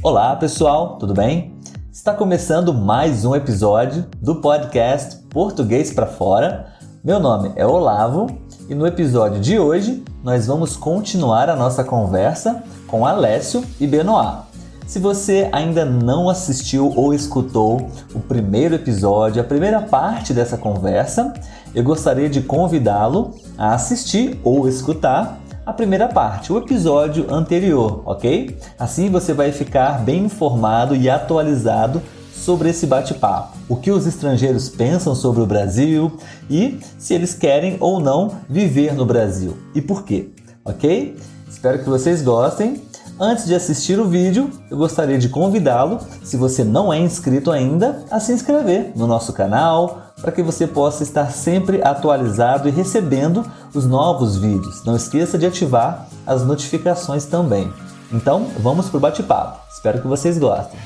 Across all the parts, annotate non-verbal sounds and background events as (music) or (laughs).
Olá pessoal, tudo bem? Está começando mais um episódio do podcast Português para Fora. Meu nome é Olavo e no episódio de hoje nós vamos continuar a nossa conversa com Alessio e Benoit. Se você ainda não assistiu ou escutou o primeiro episódio, a primeira parte dessa conversa, eu gostaria de convidá-lo a assistir ou escutar a primeira parte, o episódio anterior, ok? Assim você vai ficar bem informado e atualizado sobre esse bate-papo. O que os estrangeiros pensam sobre o Brasil e se eles querem ou não viver no Brasil e por quê, ok? Espero que vocês gostem Antes de assistir o vídeo, eu gostaria de convidá-lo, se você não é inscrito ainda, a se inscrever no nosso canal para que você possa estar sempre atualizado e recebendo os novos vídeos. Não esqueça de ativar as notificações também. Então, vamos para o bate-papo. Espero que vocês gostem.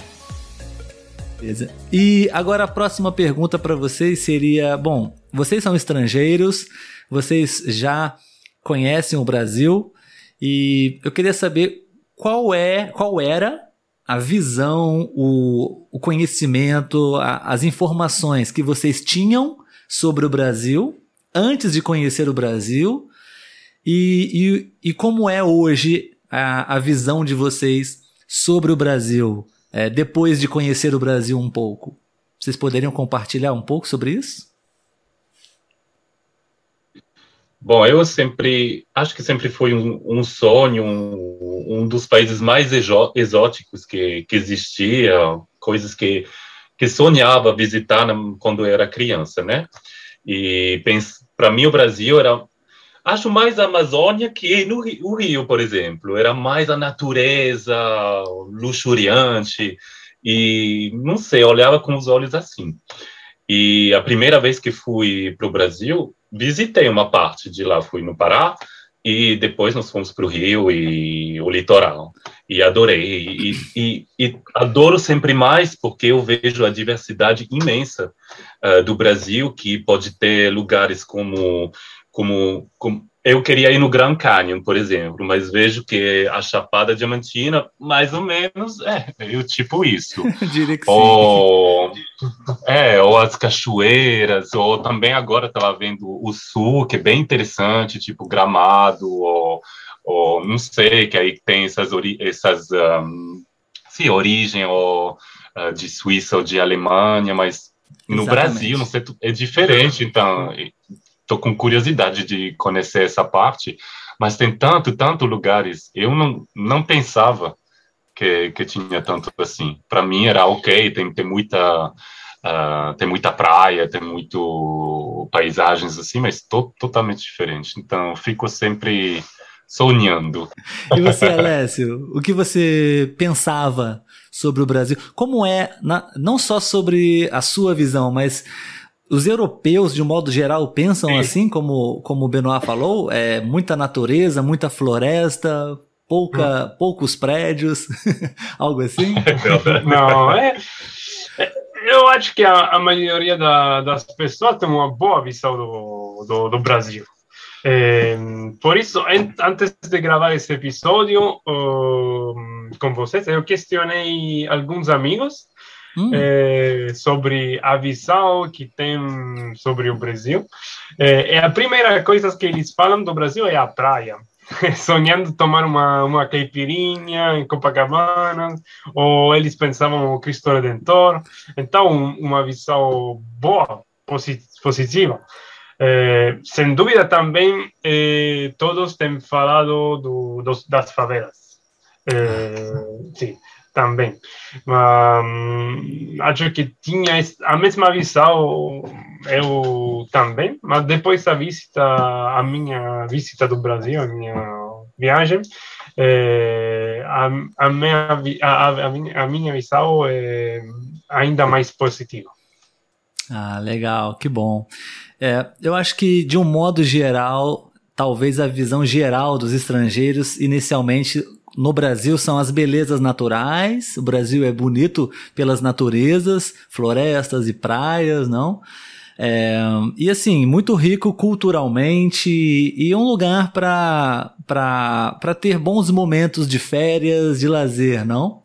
Beleza. E agora a próxima pergunta para vocês seria: bom, vocês são estrangeiros, vocês já conhecem o Brasil e eu queria saber qual é, qual era a visão, o, o conhecimento, a, as informações que vocês tinham sobre o Brasil antes de conhecer o Brasil e, e, e como é hoje a, a visão de vocês sobre o Brasil é, depois de conhecer o Brasil um pouco. Vocês poderiam compartilhar um pouco sobre isso? Bom, eu sempre acho que sempre foi um, um sonho, um, um, dos países mais exóticos que, que existia, coisas que, que sonhava visitar quando era criança, né? E para mim o Brasil era, acho mais a Amazônia que no Rio, o Rio, por exemplo, era mais a natureza luxuriante e não sei, olhava com os olhos assim. E a primeira vez que fui para o Brasil visitei uma parte de lá, fui no Pará e depois nós fomos para o Rio e o litoral. E adorei. E, e, e, adoro sempre mais porque eu vejo a diversidade imensa uh, do Brasil que pode ter lugares como como, como eu queria ir no Grand Canyon, por exemplo, mas vejo que a Chapada Diamantina, mais ou menos, é meio tipo isso. (laughs) Diria que ou. É, ou as cachoeiras, ou também agora estava vendo o sul, que é bem interessante, tipo Gramado, ou, ou não sei, que aí tem essas, ori essas um, sim, origem ou, uh, de Suíça ou de Alemanha, mas no Exatamente. Brasil, não sei, é diferente, então estou com curiosidade de conhecer essa parte, mas tem tanto, tanto lugares. Eu não, não pensava que, que tinha tanto assim. Para mim era ok, tem, tem muita uh, tem muita praia, tem muito paisagens assim, mas to, totalmente diferente. Então fico sempre sonhando. E você, Alessio, o que você pensava sobre o Brasil? Como é, na, não só sobre a sua visão, mas os europeus, de um modo geral, pensam Sim. assim, como, como o Benoit falou? É muita natureza, muita floresta, pouca, hum. poucos prédios, (laughs) algo assim? (laughs) Não, é, é, eu acho que a, a maioria da, das pessoas tem uma boa visão do, do, do Brasil. É, por isso, antes de gravar esse episódio um, com vocês, eu questionei alguns amigos hum. é, sobre a visão que tem sobre o Brasil. É, a primeira coisa que eles falam do Brasil é a praia. (laughs) Sonhando tomar uma, uma caipirinha em Copacabana, ou eles pensavam o Cristo Redentor. Então, uma visão boa, positiva. É, sem dúvida também é, todos têm falado do, dos, das favelas. É, sim também. Um, acho que tinha a mesma visão eu também, mas depois da visita, a minha visita do Brasil, a minha viagem, é, a, a, minha, a, a, minha, a minha visão é ainda mais positiva. Ah, legal, que bom. É, eu acho que, de um modo geral, talvez a visão geral dos estrangeiros, inicialmente, no Brasil são as belezas naturais. O Brasil é bonito pelas naturezas, florestas e praias, não? É, e assim, muito rico culturalmente e um lugar para ter bons momentos de férias, de lazer, não?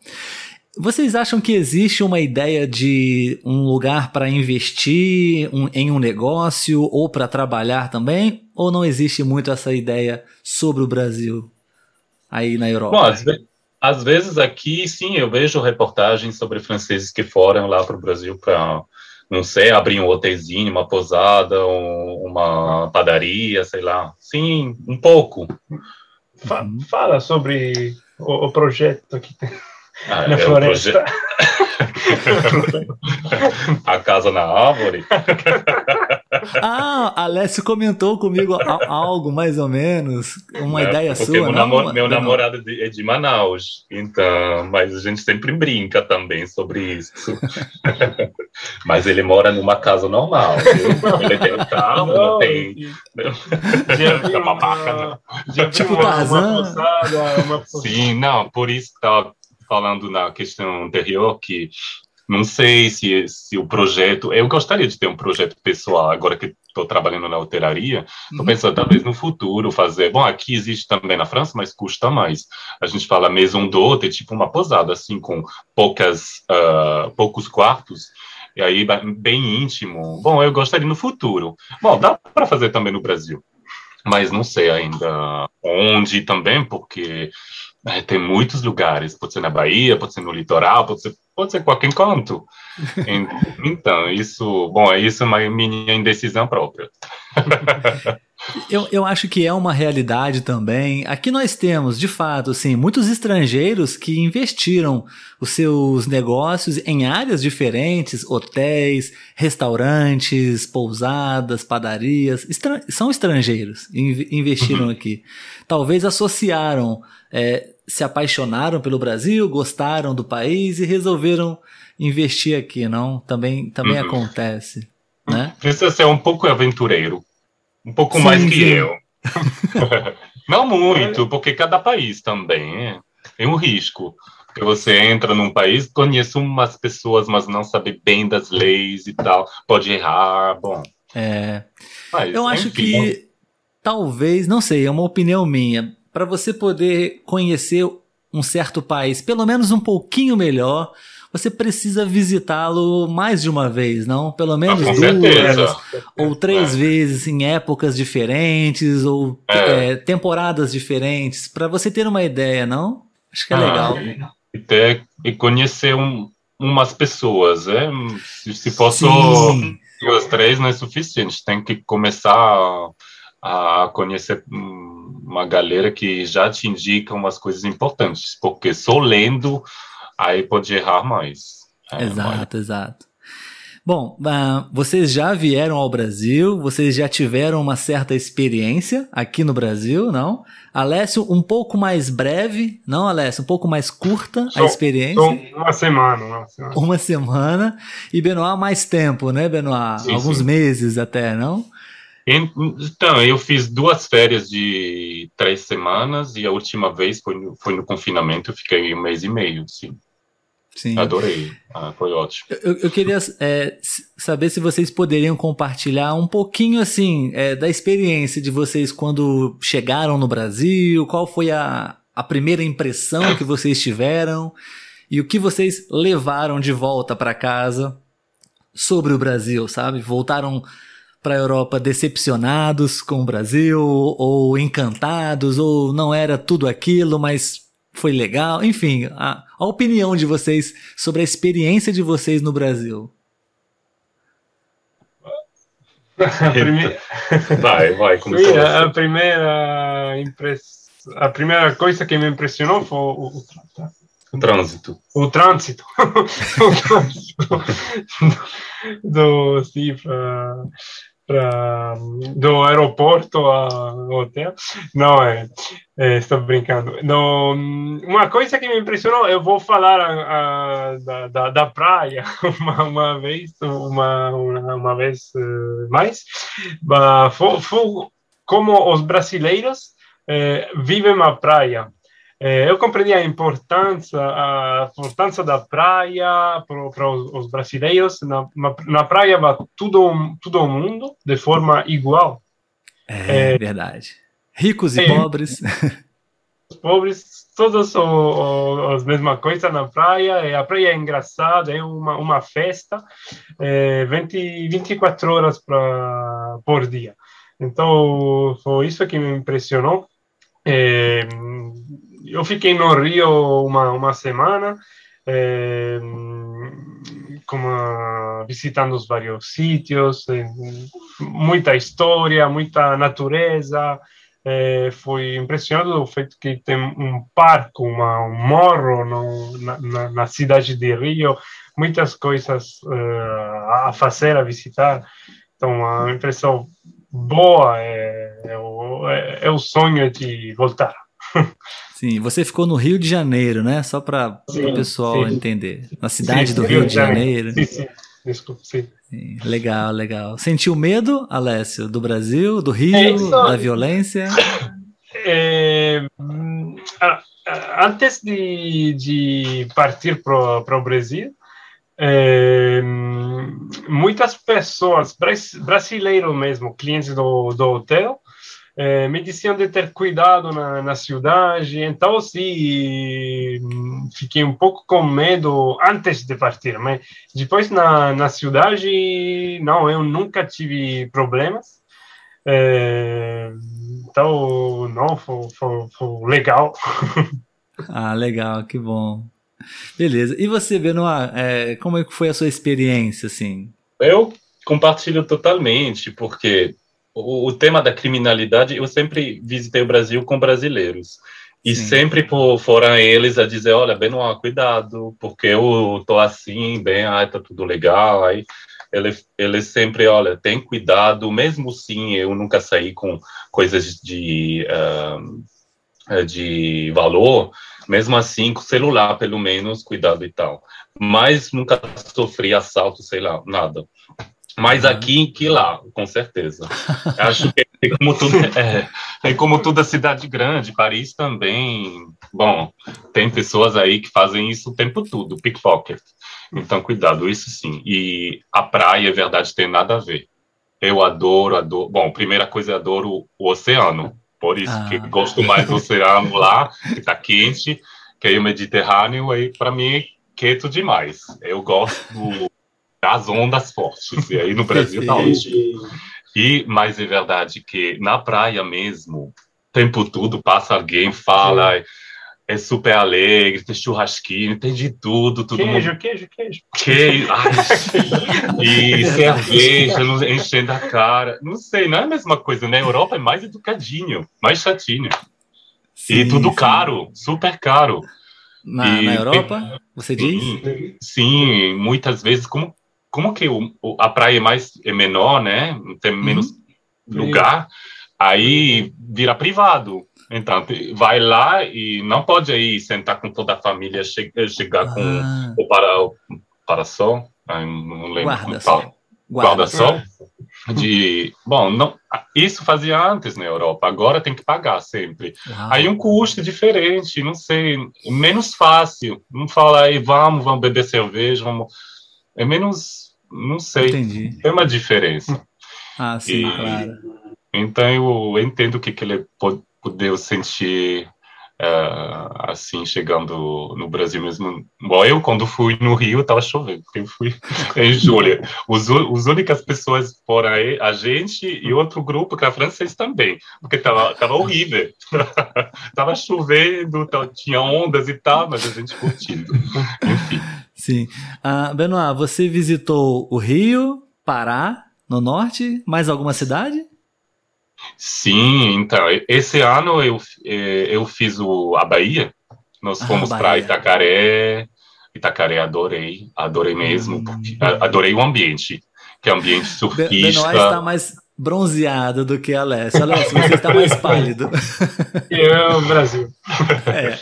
vocês acham que existe uma ideia de um lugar para investir um, em um negócio ou para trabalhar também? Ou não existe muito essa ideia sobre o Brasil aí na Europa? Bom, às, ve às vezes aqui, sim, eu vejo reportagens sobre franceses que foram lá para o Brasil para, não sei, abrir um hotelzinho, uma posada, um, uma padaria, sei lá. Sim, um pouco. Fala sobre o, o projeto que tem. Ah, (laughs) na é floresta. (laughs) a casa na árvore. (laughs) ah, Alessio comentou comigo algo mais ou menos, uma é, ideia sua. Meu, não, namor meu namorado é de Manaus, então, mas a gente sempre brinca também sobre isso. (laughs) mas ele mora numa casa normal. Viu? Ele tem um carro, não, tem. Já uma, já tipo uma, Tarzan. Uma posada, uma Sim, não, por isso que tá falando na questão anterior que não sei se, se o projeto. Eu gostaria de ter um projeto pessoal, agora que estou trabalhando na hotelaria. Estou uhum. pensando, talvez no futuro, fazer. Bom, aqui existe também na França, mas custa mais. A gente fala maison d'hôte, tipo uma posada, assim, com poucas, uh, poucos quartos. E aí, bem íntimo. Bom, eu gostaria no futuro. Bom, dá para fazer também no Brasil. Mas não sei ainda onde também, porque é, tem muitos lugares, pode ser na Bahia, pode ser no litoral, pode ser, pode ser qualquer canto. (laughs) então, isso, bom, é isso uma minha indecisão própria. (laughs) Eu, eu acho que é uma realidade também. Aqui nós temos, de fato, sim, muitos estrangeiros que investiram os seus negócios em áreas diferentes, hotéis, restaurantes, pousadas, padarias, são estrangeiros, investiram uhum. aqui. Talvez associaram é, se apaixonaram pelo Brasil, gostaram do país e resolveram investir aqui, não? Também, também uhum. acontece, né? Precisa ser um pouco aventureiro, um pouco sim, mais que sim. eu. (laughs) não muito, porque cada país também tem um risco. Porque você entra num país, conhece umas pessoas, mas não sabe bem das leis e tal, pode errar, bom. É. Mas, eu acho enfim. que talvez, não sei, é uma opinião minha para você poder conhecer um certo país, pelo menos um pouquinho melhor, você precisa visitá-lo mais de uma vez, não? Pelo menos ah, duas certeza. ou três é. vezes em épocas diferentes ou é. É, temporadas diferentes, para você ter uma ideia, não? Acho que é ah, legal. E, ter, e conhecer um, umas pessoas, é? Se, se for só duas, três, não é suficiente. Tem que começar a conhecer uma galera que já te indica umas coisas importantes, porque só lendo aí pode errar mais. É, exato, mas... exato. Bom, uh, vocês já vieram ao Brasil, vocês já tiveram uma certa experiência aqui no Brasil, não? Alessio, um pouco mais breve, não, Alessio? Um pouco mais curta a experiência? uma semana, uma semana. Uma semana. E Benoit, mais tempo, né, Benoit? Sim, Alguns sim. meses até, não? Então, eu fiz duas férias de três semanas e a última vez foi no, foi no confinamento, eu fiquei um mês e meio, sim. Sim. Adorei, ah, foi ótimo. Eu, eu queria é, saber se vocês poderiam compartilhar um pouquinho, assim, é, da experiência de vocês quando chegaram no Brasil, qual foi a, a primeira impressão que vocês tiveram e o que vocês levaram de volta para casa sobre o Brasil, sabe? Voltaram para a Europa decepcionados com o Brasil, ou encantados, ou não era tudo aquilo, mas foi legal. Enfim, a, a opinião de vocês sobre a experiência de vocês no Brasil. A primeira... Vai, vai, Sim, a, a primeira impress... a primeira coisa que me impressionou foi o, o trânsito. O trânsito. o trânsito (laughs) do, sim, pra, pra, do aeroporto ao hotel. Não, é, é, estou brincando. Uma coisa que me impressionou, eu vou falar a, a, da, da, da, praia (laughs) uma, uma vez, uma, uma, uma vez uh, mais. Foi, foi como os brasileiros eh, vivem a praia. É, eu compreendi a importância, a importância da praia para os brasileiros. Na, na, praia vai todo, todo mundo de forma igual. É, é verdade. Ricos e é, pobres. (laughs) pobres, todos o, as mesma coisa na praia, a praia é engraçada, é uma, uma festa, é, 20, 24 horas pra, por dia. Então, foi isso que me impressionou. É, eu fiquei no Rio uma, uma semana, é, como, visitando os vários sítios, muita história, muita natureza, é, foi impressionado o feito que tem um parque, uma, um morro no, na, na, cidade de Rio, muitas coisas uh, a fazer, a visitar. Então, a impressão boa é, é, o, é, é o sonho de voltar. Sim, você ficou no Rio de Janeiro, né? Só para o pessoal sim. entender. Na cidade sim, do Rio, Rio de Janeiro. Janeiro. Sim, sim. Desculpa, sim. sim. Legal, legal. Sentiu medo, Alessio, do Brasil, do Rio, é da violência? É, antes de, de partir para o Brasil, é, muitas pessoas, brasileiros mesmo, clientes do, do hotel, é, me diziam de ter cuidado na, na cidade, então sim, fiquei um pouco com medo antes de partir, mas depois na, na cidade, não, eu nunca tive problemas, é, então, não, foi, foi, foi legal. (laughs) ah, legal, que bom. Beleza, e você, Benoit, é, como é que foi a sua experiência, assim? Eu compartilho totalmente, porque o, o, tema da criminalidade, eu sempre visitei o Brasil com brasileiros. E Sim. sempre por, foram eles a dizer, olha, Benoit, cuidado, porque eu tô assim, bem, ai, tá tudo legal, aí ele, ele sempre, olha, tem cuidado, mesmo sim, eu nunca saí com coisas de, uh, de valor, mesmo assim, com celular, pelo menos, cuidado e tal. Mas nunca sofri assalto, sei lá, nada. Mais aqui que lá, com certeza. Acho que é como tudo (laughs) é, é como toda cidade grande, Paris também. Bom, tem pessoas aí que fazem isso o tempo todo, pickpocket. Então, cuidado, isso sim. E a praia, é verdade, tem nada a ver. Eu adoro, adoro. Bom, primeira coisa, eu adoro o oceano. Por isso ah. que gosto mais do oceano lá, que tá quente, que aí o Mediterrâneo, aí para mim é quieto demais. Eu gosto das ondas fortes. E aí no (laughs) Brasil tá ótimo. E, mas é verdade que na praia mesmo, o tempo todo passa alguém, fala, Sim. é super alegre, tem churrasquinho, tem de tudo. tudo queijo, mundo... queijo, queijo. Queijo. (laughs) Ai, e cerveja enchendo a cara. Não sei, não é a mesma coisa. Na né? Europa é mais educadinho, mais chatinho. Sim, e tudo sim. caro, super caro. Na, e, na Europa, você diz? Sim, sim, muitas vezes, como como que o, a praia é mais é menor, né? Tem uhum. menos uhum. lugar, aí vira privado. Então, vai lá e não pode aí sentar com toda a família, che chegar ah. com o para o para sol, não lembro guarda-sol. Guarda-sol. De, bom, não, isso fazia antes na Europa, agora tem que pagar sempre. Uau. Aí um custo diferente, não sei, menos fácil. Não fala aí, vamos, vamos beber cerveja, vamos é menos, não sei, Entendi. tem uma diferença. Ah, sim, e, claro. Então eu entendo o que, que ele pode, sentir uh, assim, chegando no Brasil mesmo. Bom, eu quando fui no Rio, estava chovendo, eu fui (laughs) em julho. Os, os únicas pessoas foram aí, a gente e outro grupo, que era francês também, porque estava tava horrível. (laughs) tava chovendo, tinha ondas e tal, mas a gente curtindo. Sim. Uh, Benoit, você visitou o Rio, Pará, no norte, mais alguma cidade? Sim, então, esse ano eu, é, eu fiz o, a Bahia, nós ah, fomos para Itacaré, Itacaré adorei, adorei mesmo, hum. porque, adorei o ambiente, que é um ambiente surfista. Benoit está mais bronzeado do que Alessio. Alessio, você está mais pálido. (laughs) Eu, Brasil. (laughs) É,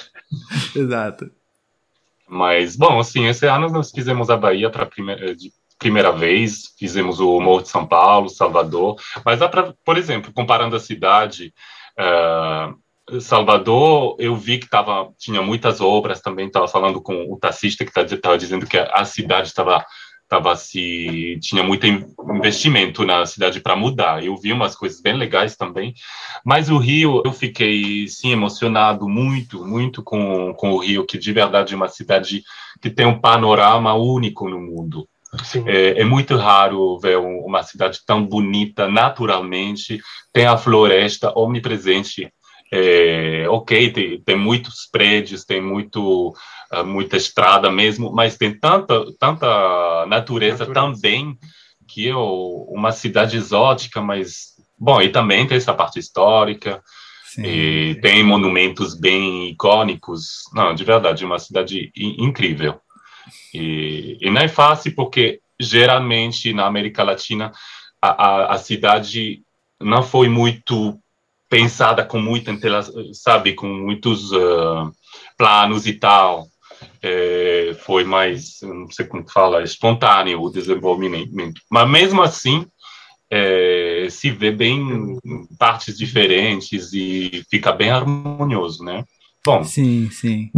exato. Mas, bom, assim, esse ano nós fizemos a Bahia para primeira, de primeira vez, fizemos o Morro de São Paulo, Salvador, mas dá para, por exemplo, comparando a cidade, uh, Salvador, eu vi que tava, tinha muitas obras também, estava falando com o taxista que estava dizendo que a, a cidade estava tava se tinha muito investimento na cidade para mudar. Eu vi umas coisas bem legais também, mas o Rio eu fiquei sim emocionado muito, muito com, com o Rio, que de verdade é uma cidade que tem um panorama único no mundo. É, é, muito raro ver uma cidade tão bonita naturalmente. Tem a floresta omnipresente. É, ok, tem, tem muitos prédios, tem muito ah, muita estrada mesmo, mas tem tanta, tanta natureza, natureza. também que é uma cidade exótica, mas bom, e também tem essa parte histórica, Sim. e tem monumentos bem icônicos. Não, de verdade, uma cidade incrível. E, e não é fácil porque geralmente na América Latina a, a, a cidade não foi muito pensada com muita, sabe, com muitos uh, planos e tal é, foi mais, não sei como fala, espontâneo o desenvolvimento. Mas mesmo assim, é, se vê bem partes diferentes e fica bem harmonioso, né? Bom. Sim, sim.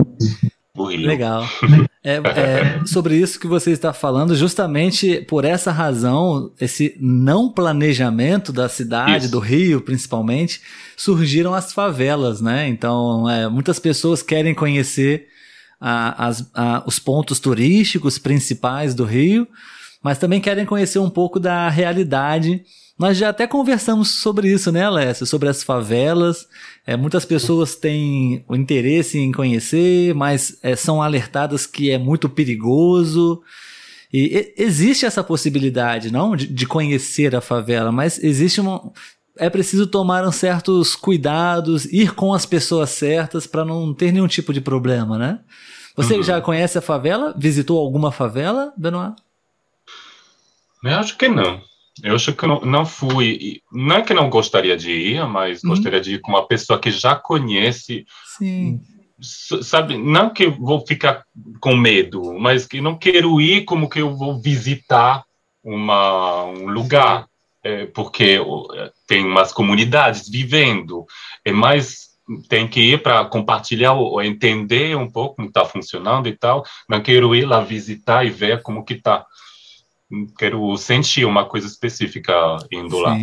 Legal. (laughs) É, é, sobre isso que você está falando, justamente por essa razão, esse não planejamento da cidade, isso. do Rio principalmente, surgiram as favelas, né? Então, é, muitas pessoas querem conhecer a, as, a, os pontos turísticos principais do Rio, mas também querem conhecer um pouco da realidade. Nós já até conversamos sobre isso, né, Alessio? Sobre as favelas. É, muitas pessoas têm o interesse em conhecer, mas é, são alertadas que é muito perigoso. E, e existe essa possibilidade, não, de, de, conhecer a favela, mas existe uma, é preciso tomar certos cuidados, ir com as pessoas certas para não ter nenhum tipo de problema, né? Você uhum. já conhece a favela? Visitou alguma favela, Benoit? Eu acho que não. Eu acho que não, não fui. Não é que não gostaria de ir, mas uhum. gostaria de ir com uma pessoa que já conhece. Sim. Sabe, não que eu vou ficar com medo, mas que não quero ir como que eu vou visitar uma, um lugar é, porque tem umas comunidades vivendo, é mais tem que ir para compartilhar ou entender um pouco como está funcionando e tal. Não quero ir lá visitar e ver como que está. Quero sentir uma coisa específica indo Sim. lá.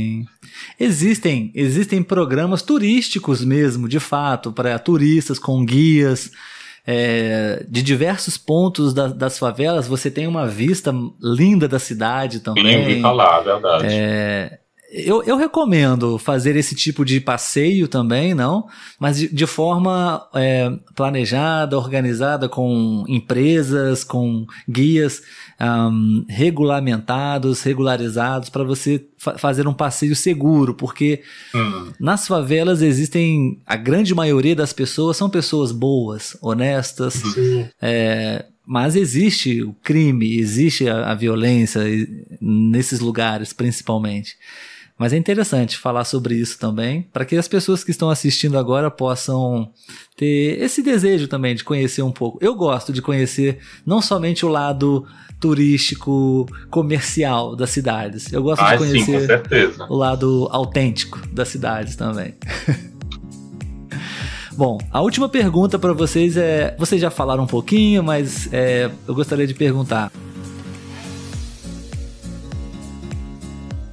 Existem existem programas turísticos mesmo, de fato, para turistas com guias. É, de diversos pontos da, das favelas, você tem uma vista linda da cidade também. Sim, falar, verdade. É, eu, eu recomendo fazer esse tipo de passeio também, não? Mas de, de forma é, planejada, organizada, com empresas, com guias um, regulamentados, regularizados, para você fa fazer um passeio seguro, porque uhum. nas favelas existem. A grande maioria das pessoas são pessoas boas, honestas. É, mas existe o crime, existe a, a violência nesses lugares, principalmente. Mas é interessante falar sobre isso também, para que as pessoas que estão assistindo agora possam ter esse desejo também de conhecer um pouco. Eu gosto de conhecer não somente o lado turístico, comercial das cidades. Eu gosto ah, de conhecer sim, o lado autêntico das cidades também. (laughs) Bom, a última pergunta para vocês é: vocês já falaram um pouquinho, mas é, eu gostaria de perguntar.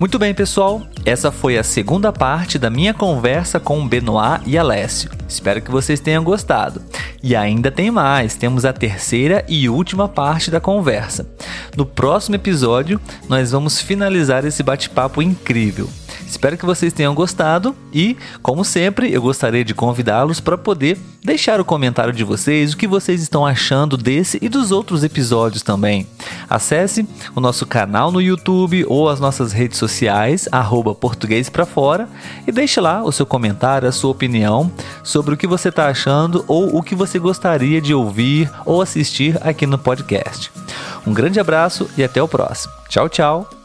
Muito bem, pessoal. Essa foi a segunda parte da minha conversa com Benoit e Alessio. Espero que vocês tenham gostado. E ainda tem mais, temos a terceira e última parte da conversa. No próximo episódio, nós vamos finalizar esse bate-papo incrível. Espero que vocês tenham gostado e, como sempre, eu gostaria de convidá-los para poder deixar o comentário de vocês, o que vocês estão achando desse e dos outros episódios também. Acesse o nosso canal no YouTube ou as nossas redes sociais, arroba português para fora, e deixe lá o seu comentário, a sua opinião sobre o que você está achando ou o que você gostaria de ouvir ou assistir aqui no podcast. Um grande abraço e até o próximo. Tchau, tchau!